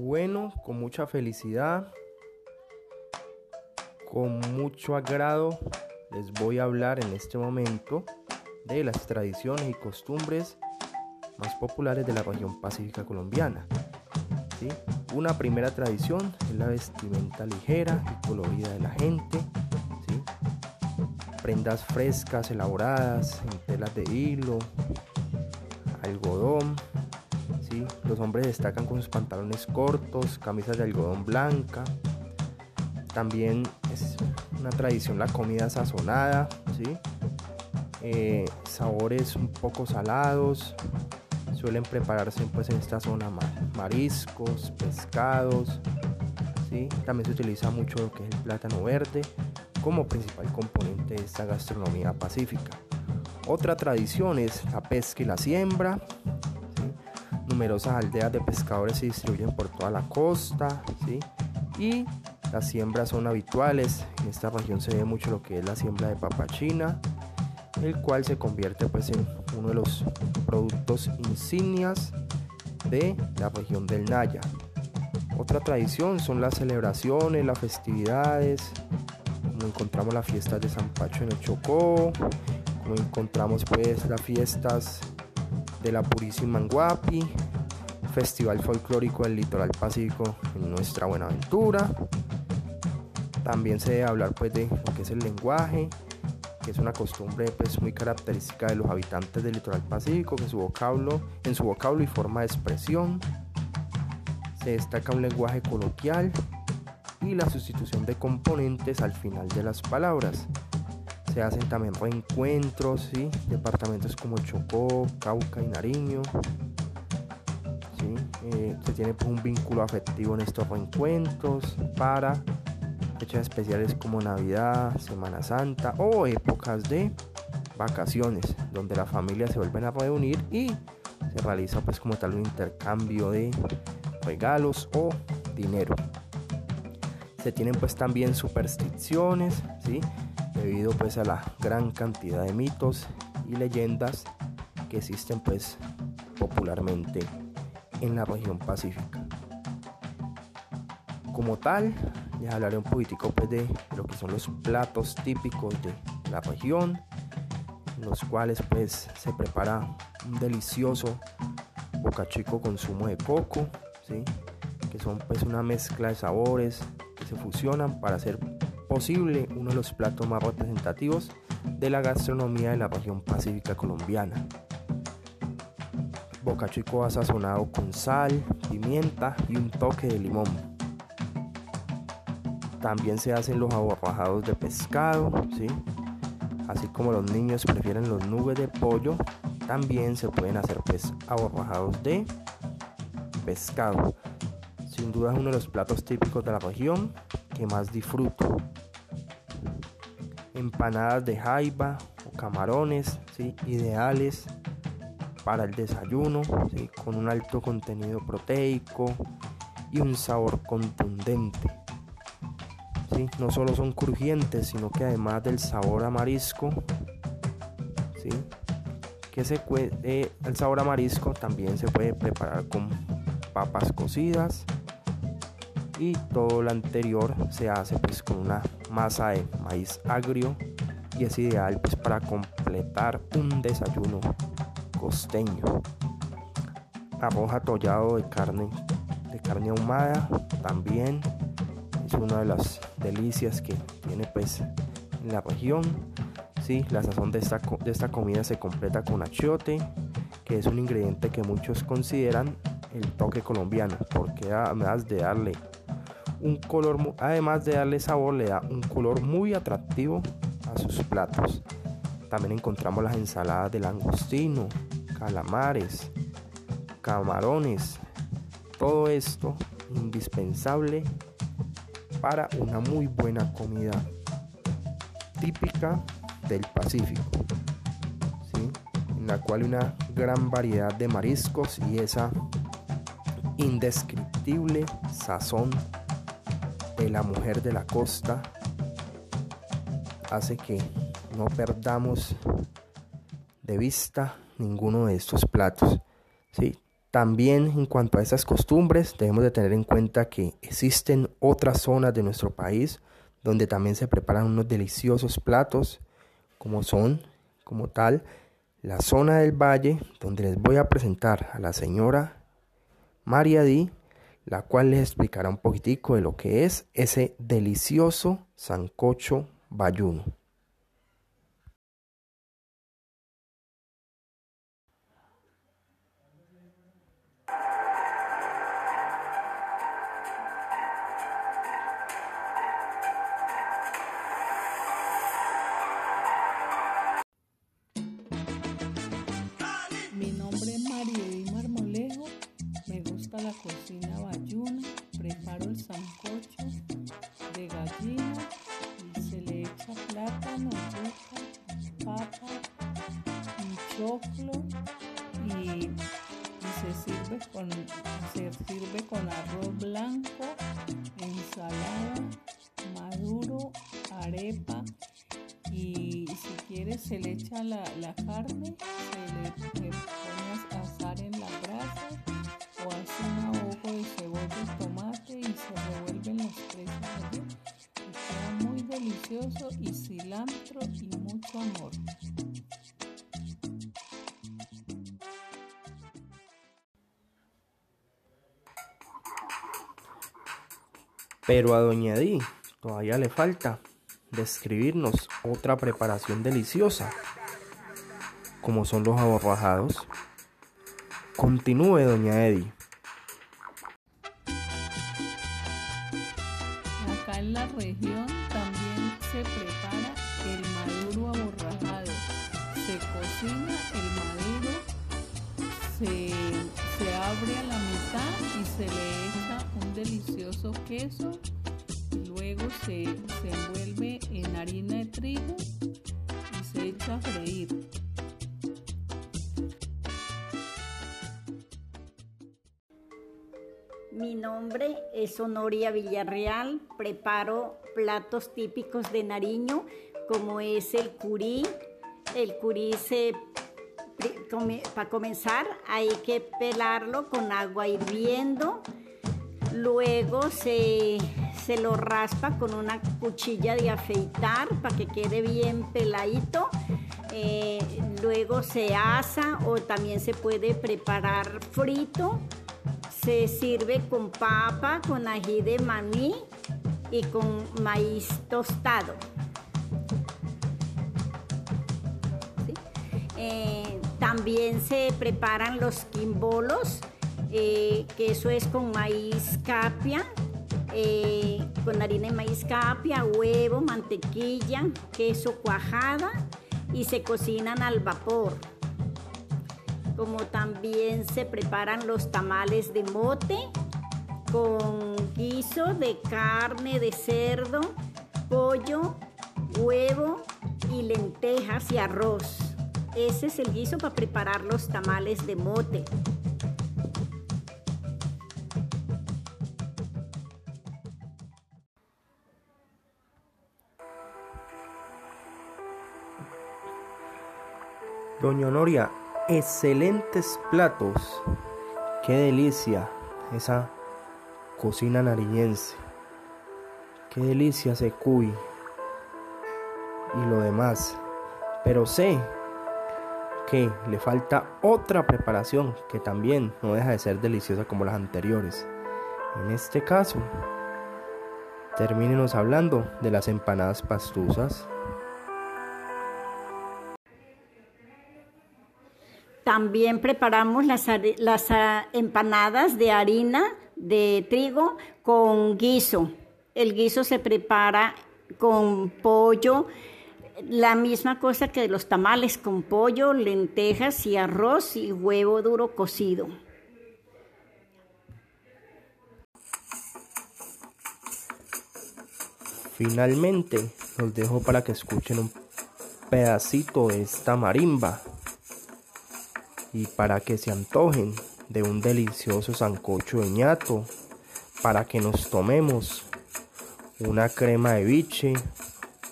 Bueno, con mucha felicidad, con mucho agrado, les voy a hablar en este momento de las tradiciones y costumbres más populares de la región pacífica colombiana. Una primera tradición es la vestimenta ligera y colorida de la gente. Prendas frescas, elaboradas en telas de hilo, algodón, los hombres destacan con sus pantalones cortos, camisas de algodón blanca. También es una tradición la comida sazonada, ¿sí? Eh, sabores un poco salados. Suelen prepararse pues, en esta zona mariscos, pescados. ¿sí? También se utiliza mucho lo que es el plátano verde como principal componente de esta gastronomía pacífica. Otra tradición es la pesca y la siembra, numerosas aldeas de pescadores se distribuyen por toda la costa, ¿sí? Y las siembras son habituales. En esta región se ve mucho lo que es la siembra de papachina, el cual se convierte pues en uno de los productos insignias de la región del Naya. Otra tradición son las celebraciones, las festividades, como encontramos las fiestas de San Pacho en el Chocó, como encontramos pues las fiestas de la Purísima en Guapi, Festival Folclórico del Litoral Pacífico en nuestra Buenaventura. También se debe hablar pues de lo que es el lenguaje, que es una costumbre pues muy característica de los habitantes del litoral pacífico, su vocablo, en su vocablo y forma de expresión se destaca un lenguaje coloquial y la sustitución de componentes al final de las palabras. Se hacen también reencuentros, ¿sí? departamentos como Chocó, Cauca y Nariño. Eh, se tiene pues, un vínculo afectivo en estos reencuentros para fechas especiales como Navidad, Semana Santa o épocas de vacaciones donde las familias se vuelven a reunir y se realiza pues como tal un intercambio de regalos o dinero. Se tienen pues también supersticiones, ¿sí? Debido pues a la gran cantidad de mitos y leyendas que existen pues popularmente en la región pacífica. Como tal, les hablaré un poquitico pues, de lo que son los platos típicos de la región, los cuales pues se prepara un delicioso bocachico con zumo de coco, ¿sí? que son pues una mezcla de sabores que se fusionan para hacer posible uno de los platos más representativos de la gastronomía de la región pacífica colombiana. Boca chico sazonado con sal, pimienta y un toque de limón. También se hacen los aborrajados de pescado, ¿sí? así como los niños prefieren los nubes de pollo, también se pueden hacer pues aborrajados de pescado. Sin duda es uno de los platos típicos de la región que más disfruto empanadas de jaiba o camarones, ¿sí? ideales para el desayuno, con un alto contenido proteico y un sabor contundente. ¿sí? No solo son crujientes, sino que además del sabor a marisco, ¿sí? que se eh, el sabor a marisco también se puede preparar con papas cocidas y todo lo anterior se hace pues con una masa de maíz agrio y es ideal pues para completar un desayuno costeño. Arroz atollado de carne de carne ahumada también. Es una de las delicias que tiene pues en la región. Sí, la sazón de esta, de esta comida se completa con achiote que es un ingrediente que muchos consideran el toque colombiano porque además de darle un color, además de darle sabor, le da un color muy atractivo a sus platos. También encontramos las ensaladas de langostino, calamares, camarones. Todo esto indispensable para una muy buena comida típica del Pacífico, en la cual hay una gran variedad de mariscos y esa indescriptible sazón de la mujer de la costa hace que no perdamos de vista ninguno de estos platos. ¿sí? También en cuanto a esas costumbres, debemos de tener en cuenta que existen otras zonas de nuestro país donde también se preparan unos deliciosos platos, como son, como tal, la zona del valle, donde les voy a presentar a la señora María Di, la cual les explicará un poquitico de lo que es ese delicioso sancocho bayuno. Y, se sirve con se sirve con arroz blanco, ensalada, maduro, arepa y si quieres se le echa la, carne, se le, le pone a asar en la brasa o hace un ahogo de cebolla y tomate y se revuelven Pero a Doña Di todavía le falta describirnos otra preparación deliciosa, como son los aborrajados. Continúe, doña Eddie. Acá en la región también se prepara el maduro aborrajado. Se cocina el maduro, se, abre a la mitad y se le echa un delicioso queso. Luego se, se envuelve en harina de trigo y se echa a freír. Mi nombre es Honoria Villarreal, preparo platos típicos de Nariño como es el curí. El curí se para comenzar hay que pelarlo con agua hirviendo, luego se, lo raspa con una cuchilla de afeitar para que quede bien peladito, eh, luego se asa o también se puede preparar frito. Se sirve con papa, con ají de maní y con maíz tostado. Eh, también se preparan los quimbolos, eh, que eso es con maíz capia, eh, con harina de maíz capia, huevo, mantequilla, queso cuajada y se cocinan al vapor como también se preparan los tamales de mote con guiso de carne de cerdo, pollo, huevo y lentejas y arroz. Ese es el guiso para preparar los tamales de mote. Doña Honoria, excelentes platos. Qué delicia esa cocina nariñense. Qué delicia ese cuy y lo demás. Pero sé que le falta otra preparación que también no deja de ser deliciosa como las anteriores. En este caso, termínenos hablando de las empanadas pastuzas. También preparamos las, ah, empanadas de harina de trigo con guiso. El guiso se prepara con pollo, la misma cosa que los tamales, con pollo, lentejas y arroz y huevo duro cocido. Finalmente, los dejo para que escuchen un pedacito de esta marimba y para que se antojen de un delicioso sancocho de ñato, para que nos tomemos una crema de biche,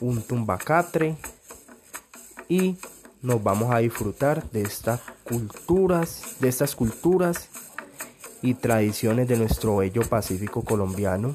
un tumbacatre y nos vamos a disfrutar de estas culturas, de estas culturas y tradiciones de nuestro bello Pacífico colombiano.